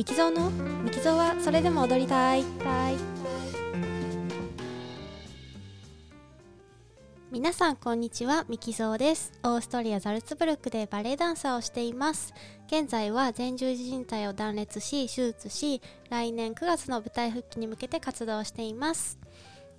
ミキゾーの？ミキゾーはそれでも踊りたい。皆さんこんにちは。ミキゾーです。オーストリアザルツブルクでバレエダンサーをしています。現在は前十字靭帯を断裂し手術し来年9月の舞台復帰に向けて活動しています。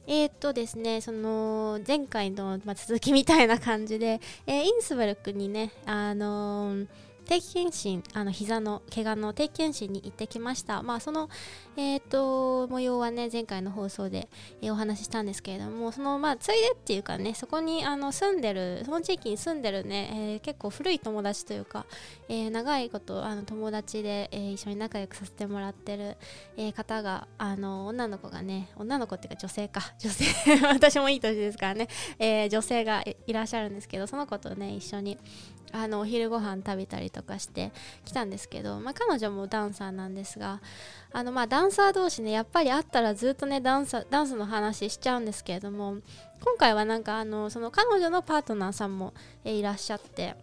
えー、っとですね、その前回の、まあ、続きみたいな感じで、えー、インスブルクにね、あのー定期検診あの膝の怪我の定期検診に行ってきました。まあそのえっ、ー、と模様はね前回の放送で、えー、お話ししたんですけれどもそのまあついでっていうかねそこにあの住んでるその地域に住んでるね、えー、結構古い友達というか、え長いことあの友達で、え一緒に仲良くさせてもらってる、え方があの女の子がね女の子っていうか女性か。女性私もいい年ですからね、え女性がいらっしゃるんですけどその子とね一緒にあのお昼ご飯食べたりとかとかしてきたんですけど、まあ、彼女もダンサーなんですがあのまあダンサー同士ねやっぱり会ったらずっとねダンサダンスの話しちゃうんですけれども今回はなんかあのその彼女のパートナーさんも、えいらっしゃって。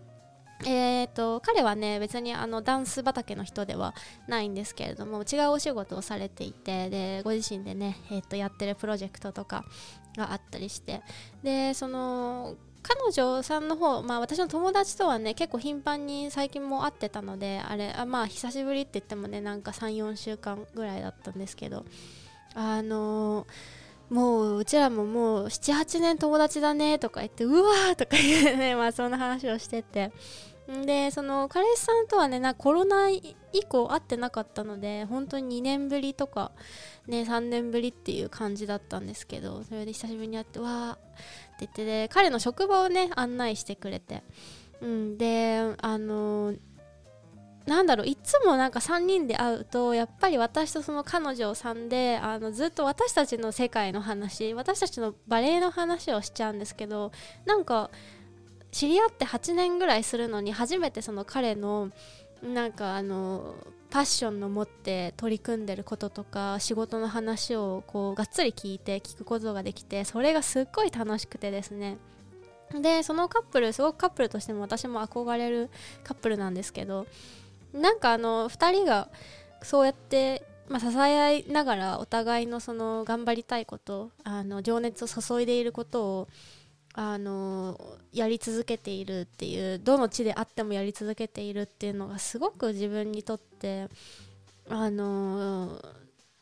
えーと、彼はね別にあのダンス畑の人ではないんですけれども違うお仕事をされていてでご自身でね、えーとやってるプロジェクトとかがあったりしてでその彼女さんの方、まあ、私の友達とはね結構頻繁に最近も会ってたのであれあまあ久しぶりって言ってもねなんか34週間ぐらいだったんですけどあのー、もううちらももう78年友達だねとか言ってうわーとか言ってねまあそんな話をしてて。でその彼氏さんとはねなコロナ以降会ってなかったので本当に2年ぶりとかね3年ぶりっていう感じだったんですけどそれで久しぶりに会ってわーって言ってで彼の職場をね案内してくれて、うん、であのなんだろういつもなんか3人で会うとやっぱり私とその彼女さんであのずっと私たちの世界の話私たちのバレエの話をしちゃうんですけどなんか知り合って8年ぐらいするのに初めてその彼のなんかあのパッションの持って取り組んでることとか仕事の話をこうがっつり聞いて聞くことができてそれがすっごい楽しくてですね。でそのカップルすごくカップルとしても私も憧れるカップルなんですけどなんかあの2人がそうやって、まあ、支え合いながらお互いのその頑張りたいことあの情熱を注いでいることをあのやり続けているっていうどの地であってもやり続けているっていうのがすごく自分にとってあの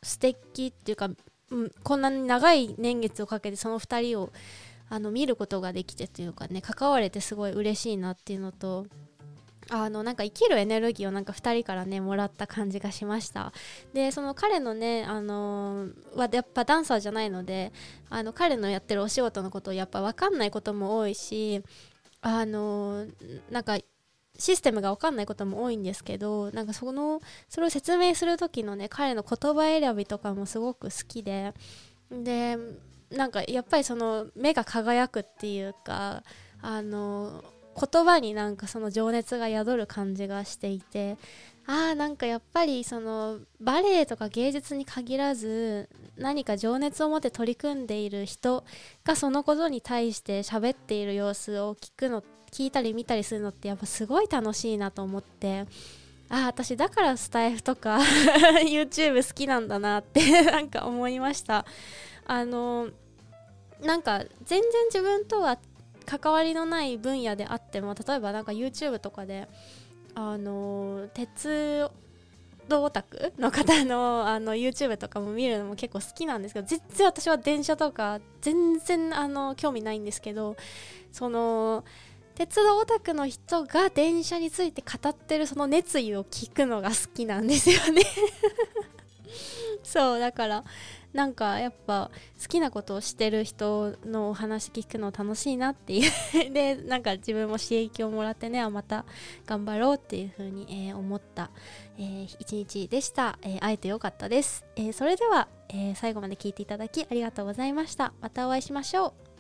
素敵っていうか、うん、こんなに長い年月をかけてその2人をあの見ることができてというかね関われてすごい嬉しいなっていうのとあのなんか生きるエネルギーをなんか2人からねもらった感じがしました。でその彼のねあのー、はやっぱダンサーじゃないのであの彼のやってるお仕事のことをやっぱ分かんないことも多いしあのー、なんかシステムが分かんないことも多いんですけどなんかそのそれを説明する時のね彼の言葉選びとかもすごく好きででなんかやっぱりその目が輝くっていうかあのー言葉になんかその情熱が宿る感じがしていてああなんかやっぱりそのバレエとか芸術に限らず何か情熱を持って取り組んでいる人がそのことに対して喋っている様子を聞くの聞いたり見たりするのってやっぱすごい楽しいなと思ってああ私だからスタイフとか YouTube 好きなんだなって なんか思いました。あのなんか全然自分とは関わりのない分野であっても例えばなんか YouTube とかであの鉄道オタクの方の あの YouTube とかも見るのも結構好きなんですけど全然私は電車とか全然あの興味ないんですけどその鉄道オタクの人が電車について語ってるその熱意を聞くのが好きなんですよね。そうだからなんかやっぱ好きなことをしてる人のお話聞くの楽しいなっていう。でなんか自分も刺激をもらってねあまた頑張ろうっていう風に、えー、思った、えー、一日でした、えー、会えてよかったです、えそれでは、え最後まで聞いていただきありがとうございました。またお会いしましょう。